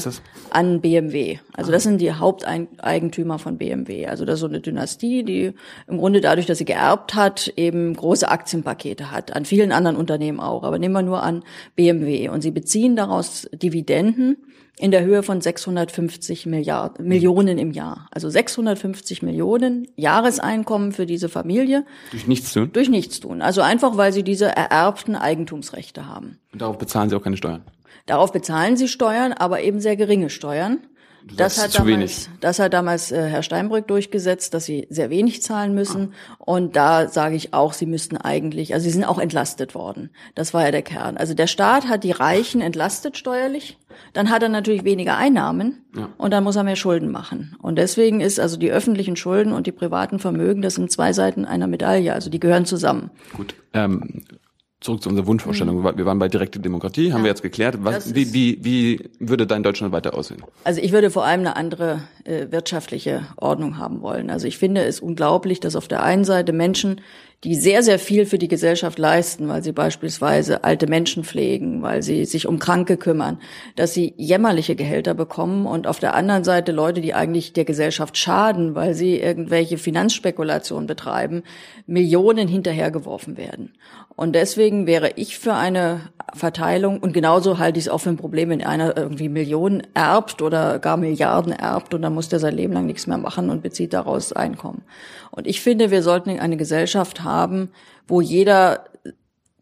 an BMW. Also das sind die Haupteigentümer von BMW. Also das ist so eine Dynastie, die im Grunde dadurch, dass sie geerbt hat, eben große Aktienpakete hat. An vielen anderen Unternehmen auch. Aber nehmen wir nur an BMW. Und sie beziehen daraus Dividenden in der Höhe von 650 Milliarden, Millionen im Jahr. Also 650 Millionen Jahreseinkommen für diese Familie. Durch nichts tun? Durch nichts tun. Also einfach, weil sie diese ererbten Eigentumsrechte haben. Und darauf bezahlen sie auch keine Steuern? Darauf bezahlen sie Steuern, aber eben sehr geringe Steuern. Das hat, damals, das hat damals äh, Herr Steinbrück durchgesetzt, dass sie sehr wenig zahlen müssen. Ah. Und da sage ich auch, sie müssten eigentlich, also sie sind auch entlastet worden. Das war ja der Kern. Also der Staat hat die Reichen entlastet steuerlich. Dann hat er natürlich weniger Einnahmen ja. und dann muss er mehr Schulden machen. Und deswegen ist also die öffentlichen Schulden und die privaten Vermögen, das sind zwei Seiten einer Medaille. Also die gehören zusammen. Gut. Ähm, zurück zu unserer Wunschvorstellung. Mhm. Wir waren bei direkte Demokratie, haben ja. wir jetzt geklärt. Was, wie, wie, wie würde dein Deutschland weiter aussehen? Also ich würde vor allem eine andere äh, wirtschaftliche Ordnung haben wollen. Also ich finde es unglaublich, dass auf der einen Seite Menschen, die sehr, sehr viel für die Gesellschaft leisten, weil sie beispielsweise alte Menschen pflegen, weil sie sich um Kranke kümmern, dass sie jämmerliche Gehälter bekommen und auf der anderen Seite Leute, die eigentlich der Gesellschaft schaden, weil sie irgendwelche Finanzspekulationen betreiben, Millionen hinterhergeworfen werden. Und deswegen wäre ich für eine Verteilung und genauso halte ich es auch für ein Problem, wenn einer irgendwie Millionen erbt oder gar Milliarden erbt und dann muss der sein Leben lang nichts mehr machen und bezieht daraus Einkommen. Und ich finde, wir sollten eine Gesellschaft haben, wo jeder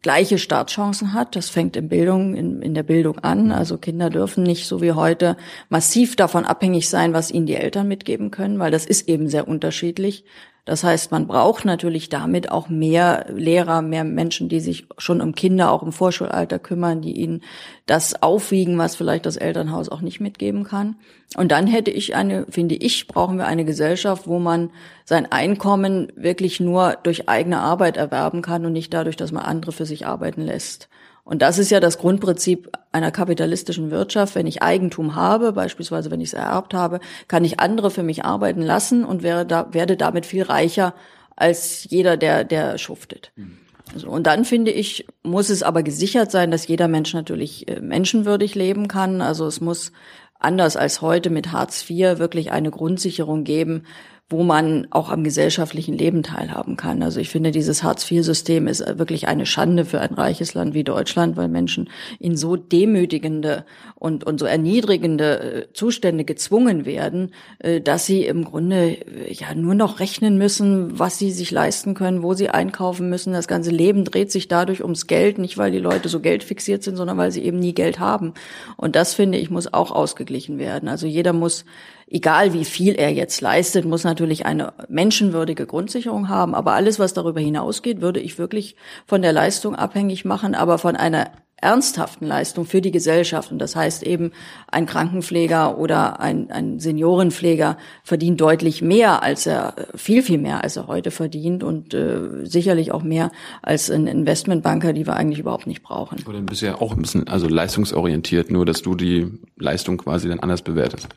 gleiche Startchancen hat. Das fängt in Bildung, in, in der Bildung an. Also Kinder dürfen nicht so wie heute massiv davon abhängig sein, was ihnen die Eltern mitgeben können, weil das ist eben sehr unterschiedlich. Das heißt, man braucht natürlich damit auch mehr Lehrer, mehr Menschen, die sich schon um Kinder auch im Vorschulalter kümmern, die ihnen das aufwiegen, was vielleicht das Elternhaus auch nicht mitgeben kann. Und dann hätte ich eine, finde ich, brauchen wir eine Gesellschaft, wo man sein Einkommen wirklich nur durch eigene Arbeit erwerben kann und nicht dadurch, dass man andere für sich arbeiten lässt. Und das ist ja das Grundprinzip einer kapitalistischen Wirtschaft. Wenn ich Eigentum habe, beispielsweise wenn ich es ererbt habe, kann ich andere für mich arbeiten lassen und werde, da, werde damit viel reicher als jeder, der, der schuftet. Mhm. Also, und dann finde ich, muss es aber gesichert sein, dass jeder Mensch natürlich äh, menschenwürdig leben kann. Also es muss anders als heute mit Hartz IV wirklich eine Grundsicherung geben, wo man auch am gesellschaftlichen Leben teilhaben kann. Also ich finde, dieses Hartz-IV-System ist wirklich eine Schande für ein reiches Land wie Deutschland, weil Menschen in so demütigende und, und so erniedrigende äh, Zustände gezwungen werden, äh, dass sie im Grunde äh, ja nur noch rechnen müssen, was sie sich leisten können, wo sie einkaufen müssen. Das ganze Leben dreht sich dadurch ums Geld, nicht weil die Leute so geldfixiert sind, sondern weil sie eben nie Geld haben. Und das finde ich muss auch ausgeglichen werden. Also jeder muss egal wie viel er jetzt leistet, muss natürlich eine menschenwürdige Grundsicherung haben. Aber alles, was darüber hinausgeht, würde ich wirklich von der Leistung abhängig machen, aber von einer ernsthaften Leistung für die Gesellschaft. Und das heißt eben, ein Krankenpfleger oder ein, ein Seniorenpfleger verdient deutlich mehr, als er, viel, viel mehr, als er heute verdient und äh, sicherlich auch mehr als ein Investmentbanker, die wir eigentlich überhaupt nicht brauchen. Oder bist ja auch ein bisschen, also leistungsorientiert, nur dass du die Leistung quasi dann anders bewertest.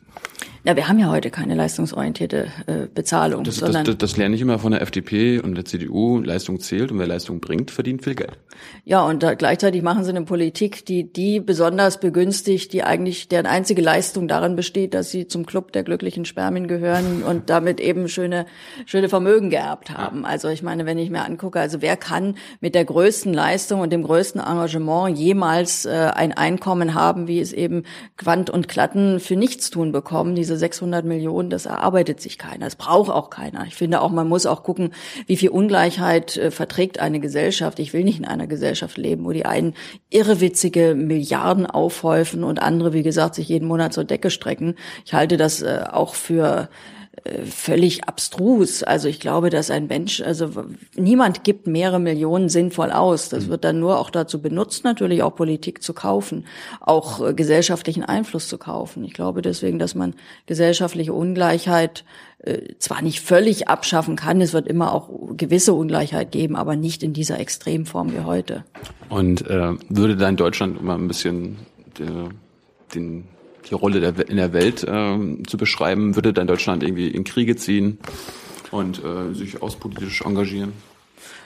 Ja, wir haben ja heute keine leistungsorientierte äh, Bezahlung. Das, sondern das, das, das lerne ich immer von der FDP und der CDU. Leistung zählt und wer Leistung bringt, verdient viel Geld. Ja, und da, gleichzeitig machen sie eine Politik, die die besonders begünstigt, die eigentlich deren einzige Leistung darin besteht, dass sie zum Club der glücklichen Spermien gehören und damit eben schöne schöne Vermögen geerbt haben. Also ich meine, wenn ich mir angucke, also wer kann mit der größten Leistung und dem größten Engagement jemals äh, ein Einkommen haben, wie es eben Quant und Klatten für nichts tun bekommen? Diese diese 600 Millionen, das erarbeitet sich keiner. Das braucht auch keiner. Ich finde auch, man muss auch gucken, wie viel Ungleichheit äh, verträgt eine Gesellschaft. Ich will nicht in einer Gesellschaft leben, wo die einen irrewitzige Milliarden aufhäufen und andere, wie gesagt, sich jeden Monat zur Decke strecken. Ich halte das äh, auch für völlig abstrus. Also ich glaube, dass ein Mensch, also niemand gibt mehrere Millionen sinnvoll aus. Das wird dann nur auch dazu benutzt, natürlich auch Politik zu kaufen, auch äh, gesellschaftlichen Einfluss zu kaufen. Ich glaube deswegen, dass man gesellschaftliche Ungleichheit äh, zwar nicht völlig abschaffen kann, es wird immer auch gewisse Ungleichheit geben, aber nicht in dieser Extremform wie heute. Und äh, würde da in Deutschland immer ein bisschen äh, den die Rolle der, in der Welt äh, zu beschreiben, würde dann Deutschland irgendwie in Kriege ziehen und äh, sich außenpolitisch engagieren?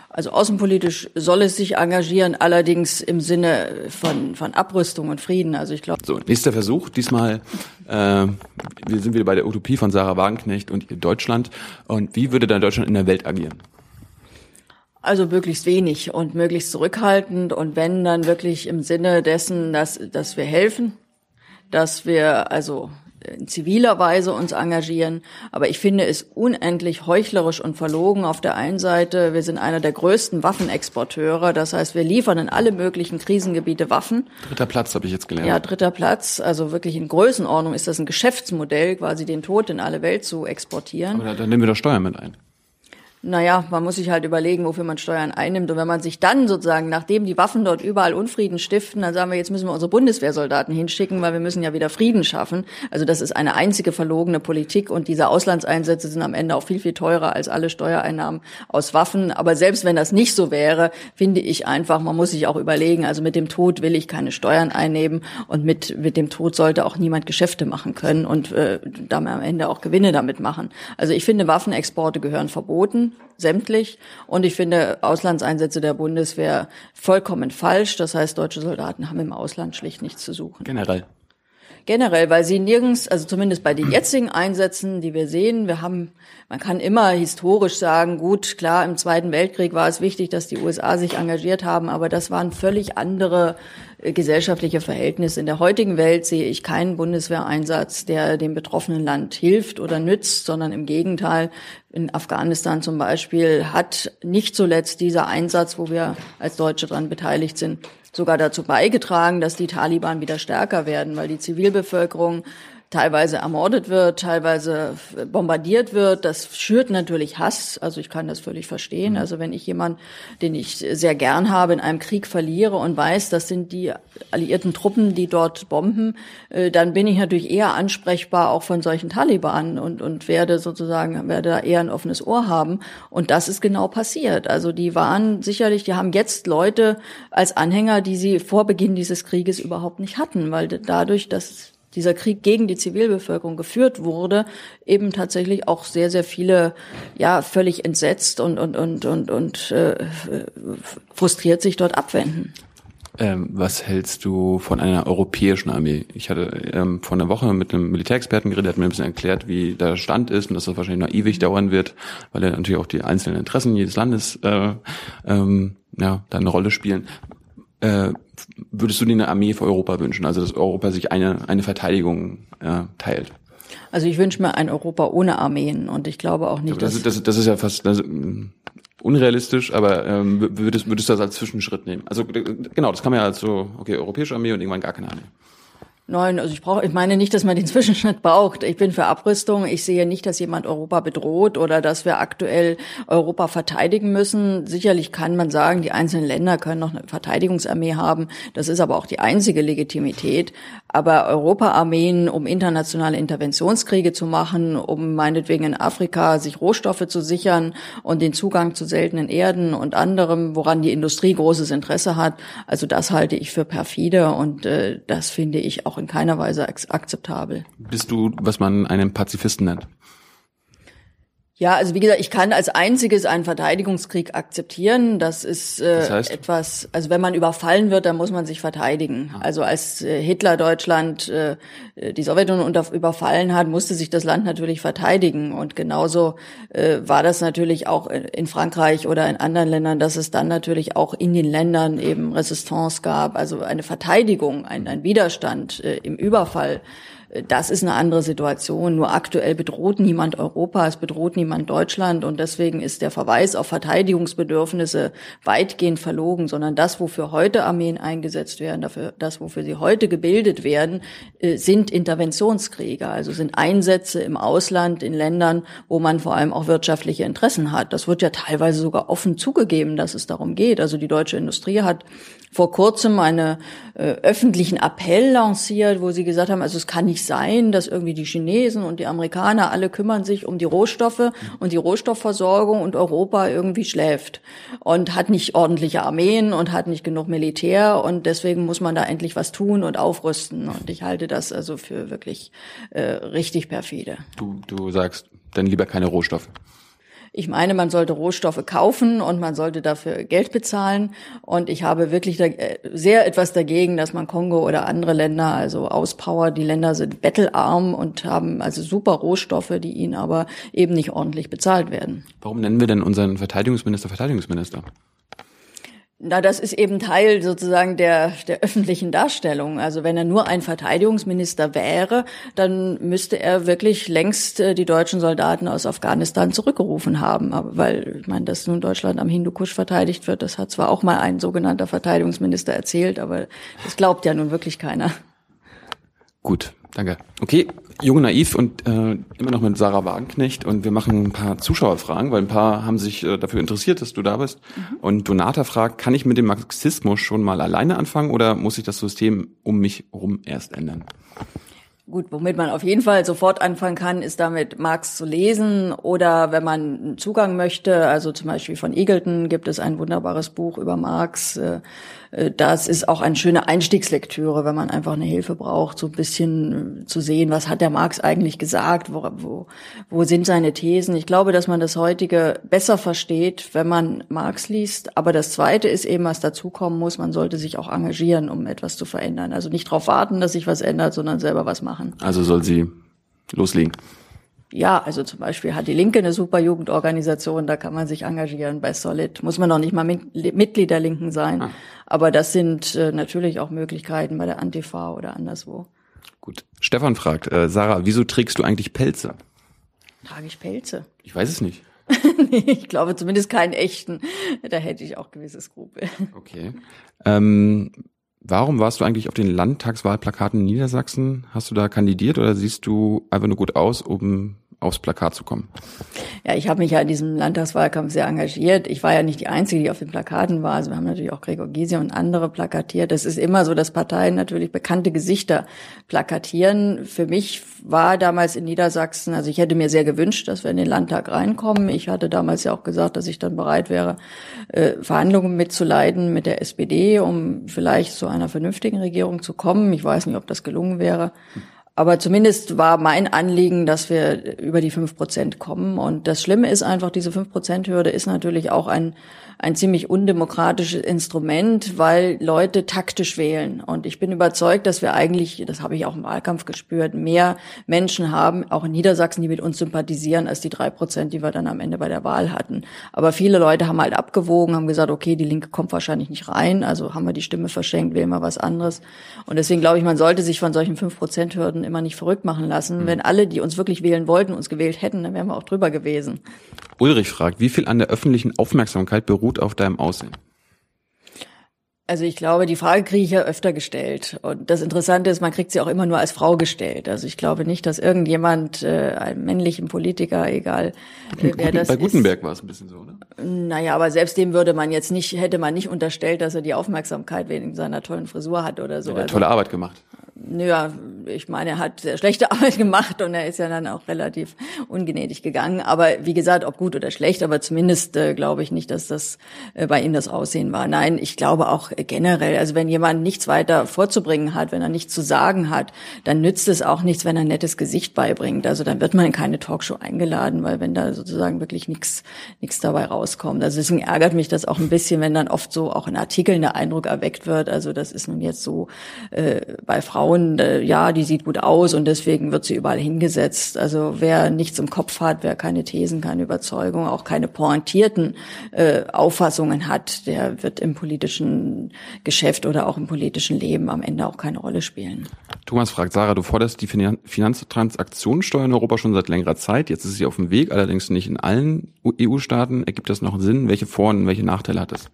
Also außenpolitisch soll es sich engagieren, allerdings im Sinne von, von Abrüstung und Frieden. Also ich glaube. So, nächster Versuch. Diesmal äh, wir sind wieder bei der Utopie von Sarah Wagenknecht und Deutschland. Und wie würde dann Deutschland in der Welt agieren? Also möglichst wenig und möglichst zurückhaltend und wenn dann wirklich im Sinne dessen, dass, dass wir helfen, dass wir also in ziviler Weise uns engagieren. Aber ich finde es unendlich heuchlerisch und verlogen. Auf der einen Seite, wir sind einer der größten Waffenexporteure. Das heißt, wir liefern in alle möglichen Krisengebiete Waffen. Dritter Platz habe ich jetzt gelernt. Ja, dritter Platz. Also wirklich in Größenordnung ist das ein Geschäftsmodell, quasi den Tod in alle Welt zu exportieren. Aber dann nehmen wir doch Steuern mit ein. Naja, man muss sich halt überlegen, wofür man Steuern einnimmt. Und wenn man sich dann sozusagen, nachdem die Waffen dort überall Unfrieden stiften, dann sagen wir, jetzt müssen wir unsere Bundeswehrsoldaten hinschicken, weil wir müssen ja wieder Frieden schaffen. Also das ist eine einzige verlogene Politik und diese Auslandseinsätze sind am Ende auch viel, viel teurer als alle Steuereinnahmen aus Waffen. Aber selbst wenn das nicht so wäre, finde ich einfach, man muss sich auch überlegen, also mit dem Tod will ich keine Steuern einnehmen und mit, mit dem Tod sollte auch niemand Geschäfte machen können und äh, damit am Ende auch Gewinne damit machen. Also ich finde, Waffenexporte gehören verboten sämtlich. Und ich finde Auslandseinsätze der Bundeswehr vollkommen falsch. Das heißt, deutsche Soldaten haben im Ausland schlicht nichts zu suchen. Generell. Generell, weil sie nirgends, also zumindest bei den jetzigen Einsätzen, die wir sehen, wir haben, man kann immer historisch sagen, gut, klar, im Zweiten Weltkrieg war es wichtig, dass die USA sich engagiert haben, aber das waren völlig andere äh, gesellschaftliche Verhältnisse. In der heutigen Welt sehe ich keinen Bundeswehreinsatz, der dem betroffenen Land hilft oder nützt, sondern im Gegenteil, in Afghanistan zum Beispiel hat nicht zuletzt dieser Einsatz, wo wir als Deutsche daran beteiligt sind, sogar dazu beigetragen, dass die Taliban wieder stärker werden, weil die Zivilbevölkerung teilweise ermordet wird, teilweise bombardiert wird. Das schürt natürlich Hass. Also ich kann das völlig verstehen. Mhm. Also wenn ich jemanden, den ich sehr gern habe, in einem Krieg verliere und weiß, das sind die alliierten Truppen, die dort bomben, äh, dann bin ich natürlich eher ansprechbar auch von solchen Taliban und, und werde sozusagen, werde da eher ein offenes Ohr haben. Und das ist genau passiert. Also die waren sicherlich, die haben jetzt Leute als Anhänger, die sie vor Beginn dieses Krieges überhaupt nicht hatten, weil dadurch, dass dieser Krieg gegen die Zivilbevölkerung geführt wurde, eben tatsächlich auch sehr, sehr viele ja völlig entsetzt und und und und und äh, frustriert sich dort abwenden. Ähm, was hältst du von einer europäischen Armee? Ich hatte ähm, vor einer Woche mit einem Militärexperten geredet, der hat mir ein bisschen erklärt, wie der Stand ist und dass das wahrscheinlich noch ewig dauern wird, weil er natürlich auch die einzelnen Interessen jedes Landes äh, ähm, ja, da eine Rolle spielen. Äh, würdest du dir eine Armee für Europa wünschen? Also dass Europa sich eine, eine Verteidigung äh, teilt? Also ich wünsche mir ein Europa ohne Armeen und ich glaube auch nicht, das, dass... Das, das ist ja fast das, mm, unrealistisch, aber ähm, würdest, würdest du das als Zwischenschritt nehmen? Also genau, das kann man ja als so, okay, europäische Armee und irgendwann gar keine Armee. Nein, also ich brauche, ich meine nicht, dass man den Zwischenschritt braucht. Ich bin für Abrüstung. Ich sehe nicht, dass jemand Europa bedroht oder dass wir aktuell Europa verteidigen müssen. Sicherlich kann man sagen, die einzelnen Länder können noch eine Verteidigungsarmee haben. Das ist aber auch die einzige Legitimität. Aber Europa-Armeen, um internationale Interventionskriege zu machen, um meinetwegen in Afrika sich Rohstoffe zu sichern und den Zugang zu seltenen Erden und anderem, woran die Industrie großes Interesse hat. Also das halte ich für perfide und äh, das finde ich auch auch in keiner Weise akzeptabel. Bist du, was man einen Pazifisten nennt? Ja, also wie gesagt, ich kann als einziges einen Verteidigungskrieg akzeptieren. Das ist äh, das heißt? etwas, also wenn man überfallen wird, dann muss man sich verteidigen. Also als äh, Hitler Deutschland äh, die Sowjetunion unter, überfallen hat, musste sich das Land natürlich verteidigen. Und genauso äh, war das natürlich auch in Frankreich oder in anderen Ländern, dass es dann natürlich auch in den Ländern eben Resistance gab, also eine Verteidigung, ein, ein Widerstand äh, im Überfall Das ist eine andere Situation. Nur aktuell bedroht niemand Europa, es bedroht niemand Deutschland und deswegen ist der Verweis auf Verteidigungsbedürfnisse weitgehend verlogen, sondern das, wofür heute Armeen eingesetzt werden, dafür, das, wofür sie heute gebildet werden, äh, sind Interventionskriege, also sind Einsätze im Ausland in Ländern, wo man vor allem auch wirtschaftliche Interessen hat. Das wird ja teilweise sogar offen zugegeben, dass es darum geht. Also die deutsche Industrie hat vor kurzem einen äh, öffentlichen Appell lanciert, wo sie gesagt haben, also es kann nicht sein, dass irgendwie die Chinesen und die Amerikaner alle kümmern sich um die Rohstoffe und die Rohstoffversorgung und Europa irgendwie schläft und hat nicht ordentliche Armeen und hat nicht genug Militär und deswegen muss man da endlich was tun und aufrüsten. Und ich halte das also für wirklich äh, richtig perfide. Du, du sagst dann lieber keine Rohstoffe. Ich meine, man sollte Rohstoffe kaufen und man sollte dafür Geld bezahlen. Und ich habe wirklich äh, sehr etwas dagegen, dass man Kongo oder andere Länder also auspowert. Die Länder sind bettelarm und haben also super Rohstoffe, die ihnen aber eben nicht ordentlich bezahlt werden. Warum nennen wir denn unseren Verteidigungsminister Verteidigungsminister? Na, das ist eben Teil sozusagen der, der öffentlichen Darstellung. Also wenn er nur ein Verteidigungsminister wäre, dann müsste er wirklich längst äh, die deutschen Soldaten aus Afghanistan zurückgerufen haben. Aber weil, ich meine, dass nun Deutschland am Hindukusch verteidigt wird, das hat zwar auch mal ein sogenannter Verteidigungsminister erzählt, aber das glaubt ja nun wirklich keiner. Gut, danke. Okay, Junge Naiv und äh, immer noch mit Sarah Wagenknecht und wir machen ein paar Zuschauerfragen, weil ein paar haben sich äh, dafür interessiert, dass du da bist. Mhm. Und Donata fragt, kann ich mit dem Marxismus schon mal alleine anfangen oder muss sich das System um mich herum erst ändern? Gut, womit man auf jeden Fall sofort anfangen kann, ist damit Marx zu lesen oder wenn man Zugang möchte, also zum Beispiel von Eagleton gibt es ein wunderbares Buch über Marx, äh, das ist auch eine schöne Einstiegslektüre, wenn man einfach eine Hilfe braucht, so ein bisschen äh, zu sehen, was hat der Marx eigentlich gesagt, wo, wo, wo sind seine Thesen. Ich glaube, dass man das heutige besser versteht, wenn man Marx liest. Aber das Zweite ist eben, was dazukommen muss, man sollte sich auch engagieren, um etwas zu verändern. Also nicht darauf warten, dass sich was ändert, sondern selber was machen. Also soll sie loslegen. Ja, also zum Beispiel hat die Linke eine super Jugendorganisation, da kann man sich engagieren bei Solid. Muss man noch nicht mal Mitglied der Linken sein. Ah. Aber das sind äh, natürlich auch Möglichkeiten bei der Antifa oder anderswo. Gut. Stefan fragt, äh, Sarah, wieso trägst du eigentlich Pelze? Trage ich Pelze? Ich weiß es nicht. nee, ich glaube zumindest keinen echten. Da hätte ich auch gewisse Skrupel. Okay. Ähm, warum warst du eigentlich auf den Landtagswahlplakaten in Niedersachsen? Hast du da kandidiert oder siehst du einfach nur gut aus, um aufs Plakat zu kommen? Ja, ich habe mich ja in diesem Landtagswahlkampf sehr engagiert. Ich war ja nicht die Einzige, die auf den Plakaten war. Also wir haben natürlich auch Gregor Gysi und andere plakatiert. Das ist immer so, dass Parteien natürlich bekannte Gesichter plakatieren. Für mich war damals in Niedersachsen, also ich hätte mir sehr gewünscht, dass wir in den Landtag reinkommen. Ich hatte damals ja auch gesagt, dass ich dann bereit wäre, äh, Verhandlungen mitzuleiten mit der SPD, um vielleicht zu einer vernünftigen Regierung zu kommen. Ich weiß nicht, ob das gelungen wäre. Aber zumindest war mein Anliegen, dass wir über die fünf Prozent kommen. Und das Schlimme ist einfach, diese fünf Prozent Hürde ist natürlich auch ein ein ziemlich undemokratisches Instrument, weil Leute taktisch wählen. Und ich bin überzeugt, dass wir eigentlich, das habe ich auch im Wahlkampf gespürt, mehr Menschen haben, auch in Niedersachsen, die mit uns sympathisieren, als die drei Prozent, die wir dann am Ende bei der Wahl hatten. Aber viele Leute haben halt abgewogen, haben gesagt, okay, die Linke kommt wahrscheinlich nicht rein, also haben wir die Stimme verschenkt, wählen wir was anderes. Und deswegen glaube ich, man sollte sich von solchen fünf Prozent Hürden immer nicht verrückt machen lassen. Mhm. Wenn alle, die uns wirklich wählen wollten, uns gewählt hätten, dann wären wir auch drüber gewesen. Ulrich fragt, wie viel an der öffentlichen Aufmerksamkeit beruht auf deinem Aussehen? Also ich glaube, die Frage kriege ich ja öfter gestellt. Und das Interessante ist, man kriegt sie auch immer nur als Frau gestellt. Also ich glaube nicht, dass irgendjemand, äh, einem männlichen Politiker, egal äh, wer das Bei Gutenberg ist, war es ein bisschen so, oder? Naja, aber selbst dem würde man jetzt nicht, hätte man nicht unterstellt, dass er die Aufmerksamkeit wegen seiner tollen Frisur hat oder so. Ja, also, tolle Arbeit gemacht. Naja, ich meine, er hat sehr schlechte Arbeit gemacht und er ist ja dann auch relativ ungnädig gegangen. Aber wie gesagt, ob gut oder schlecht, aber zumindest äh, glaube ich nicht, dass das äh, bei ihm das Aussehen war. Nein, ich glaube auch generell, also wenn jemand nichts weiter vorzubringen hat, wenn er nichts zu sagen hat, dann nützt es auch nichts, wenn er ein nettes Gesicht beibringt. Also dann wird man in keine Talkshow eingeladen, weil wenn da sozusagen wirklich nichts nichts dabei rauskommt. Also deswegen ärgert mich das auch ein bisschen, wenn dann oft so auch in Artikeln der Eindruck erweckt wird. Also das ist nun jetzt so äh, bei Frauen, äh, ja, die sieht gut aus und deswegen wird sie überall hingesetzt. Also wer nichts im Kopf hat, wer keine Thesen, keine Überzeugung, auch keine pointierten äh, Auffassungen hat, der wird im politischen Geschäft oder auch im politischen Leben am Ende auch keine Rolle spielen. Thomas fragt, Sarah, du forderst die Finanztransaktionssteuer in Europa schon seit längerer Zeit. Jetzt ist sie auf dem Weg, allerdings nicht in allen EU-Staaten. Ergibt das noch Sinn? Welche Vor- und welche Nachteile hat es?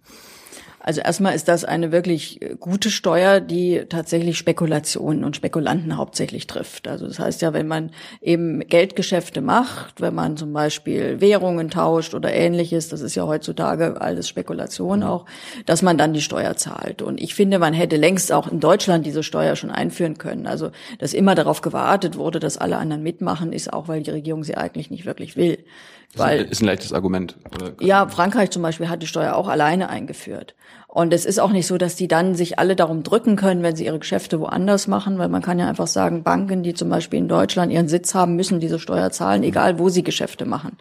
Also erstmal ist das eine wirklich äh, gute Steuer, die tatsächlich Spekulationen und Spekulanten hauptsächlich trifft. Also das heißt ja, wenn man eben Geldgeschäfte macht, wenn man zum Beispiel Währungen tauscht oder ähnliches, das ist ja heutzutage alles Spekulation mhm. auch, dass man dann die Steuer zahlt. Und ich finde, man hätte längst auch in Deutschland diese Steuer schon einführen können. Also dass immer darauf gewartet wurde, dass alle anderen mitmachen, ist auch, weil die Regierung sie eigentlich nicht wirklich will. Weil, ist ein leichtes Argument. Oder? Ja, Frankreich zum Beispiel hat die Steuer auch alleine eingeführt. Und es ist auch nicht so, dass die dann sich alle darum drücken können, wenn sie ihre Geschäfte woanders machen, weil man kann ja einfach sagen, Banken, die zum Beispiel in Deutschland ihren Sitz haben, müssen diese Steuer zahlen, egal wo sie Geschäfte machen.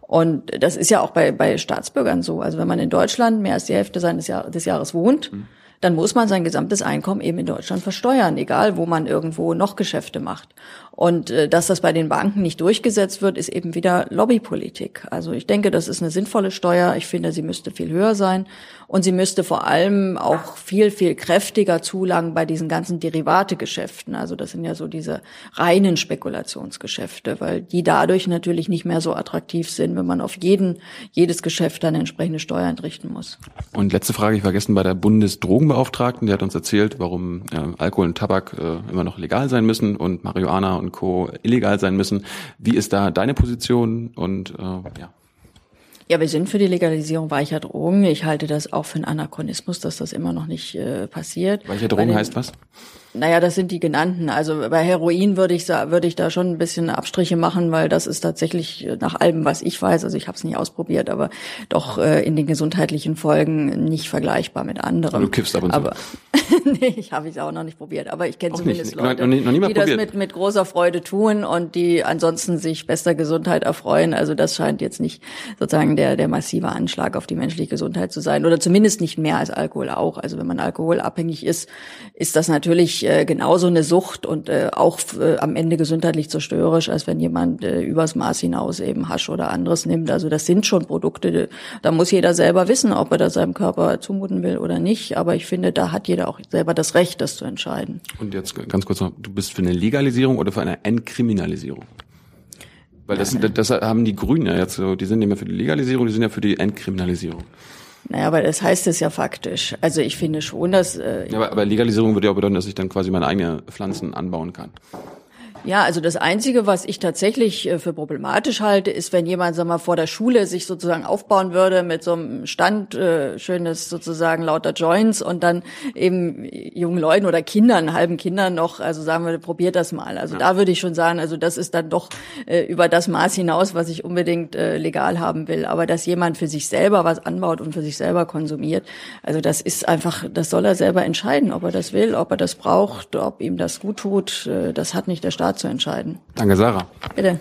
Und das ist ja auch bei, bei Staatsbürgern so. Also wenn man in Deutschland mehr als die Hälfte seines Jahr, des Jahres wohnt, mhm dann muss man sein gesamtes Einkommen eben in Deutschland versteuern, egal wo man irgendwo noch Geschäfte macht. Und äh, dass das bei den Banken nicht durchgesetzt wird, ist eben wieder Lobbypolitik. Also ich denke, das ist eine sinnvolle Steuer. Ich finde, sie müsste viel höher sein. Und sie müsste vor allem auch viel, viel kräftiger zulangen bei diesen ganzen Derivategeschäften. Also das sind ja so diese reinen Spekulationsgeschäfte, weil die dadurch natürlich nicht mehr so attraktiv sind, wenn man auf jeden, jedes Geschäft dann entsprechende Steuer entrichten muss. Und letzte Frage, ich war gestern bei der Bundesdrogenbeauftragten, der hat uns erzählt, warum äh, Alkohol und Tabak äh, immer noch legal sein müssen und Marihuana und Co. illegal sein müssen. Wie ist da deine Position und äh, ja? Ja, wir sind für die Legalisierung weicher Drogen. Ich halte das auch für einen Anachronismus, dass das immer noch nicht äh, passiert. Weiche Drogen heißt was? Naja, das sind die genannten. Also bei Heroin würde ich würde ich da schon ein bisschen Abstriche machen, weil das ist tatsächlich nach allem, was ich weiß, also ich habe es nicht ausprobiert, aber doch äh, in den gesundheitlichen Folgen nicht vergleichbar mit anderen. Aber du kiffst ab und zu. Aber nee, ich habe es auch noch nicht probiert, aber ich kenne zumindest nicht. Leute, noch, noch, noch die das mit, mit großer Freude tun und die ansonsten sich bester Gesundheit erfreuen. Also das scheint jetzt nicht sozusagen der der massive Anschlag auf die menschliche Gesundheit zu sein oder zumindest nicht mehr als Alkohol auch. Also wenn man alkoholabhängig ist, ist das natürlich äh, genauso eine Sucht und äh, auch äh, am Ende gesundheitlich zerstörerisch, als wenn jemand äh, übers Maß hinaus eben Hasch oder anderes nimmt. Also das sind schon Produkte, da muss jeder selber wissen, ob er das seinem Körper zumuten will oder nicht. Aber ich finde, da hat jeder auch selber das Recht, das zu entscheiden. Und jetzt ganz kurz noch, du bist für eine Legalisierung oder für eine Entkriminalisierung? Weil das, das haben die Grünen ja jetzt so, die sind nicht mehr für die Legalisierung, die sind ja für die Entkriminalisierung. Naja, aber das heißt es ja faktisch. Also ich finde schon, dass. Äh, ja, aber, aber Legalisierung würde ja auch bedeuten, dass ich dann quasi meine eigenen Pflanzen anbauen kann. Ja, also das Einzige, was ich tatsächlich äh, für problematisch halte, ist, wenn jemand, sag mal, vor der Schule sich sozusagen aufbauen würde mit so einem Stand, äh, schönes sozusagen lauter Joints und dann eben jungen Leuten oder Kindern, halben Kindern noch, also sagen wir, probiert das mal. Also ja. da würde ich schon sagen, also das ist dann doch äh, über das Maß hinaus, was ich unbedingt äh, legal haben will. Aber dass jemand für sich selber was anbaut und für sich selber konsumiert, also das ist einfach, das soll er selber entscheiden, ob er das will, ob er das braucht, ob ihm das gut tut. Äh, das hat nicht der Staat zu entscheiden. Danke, Sarah. Bitte.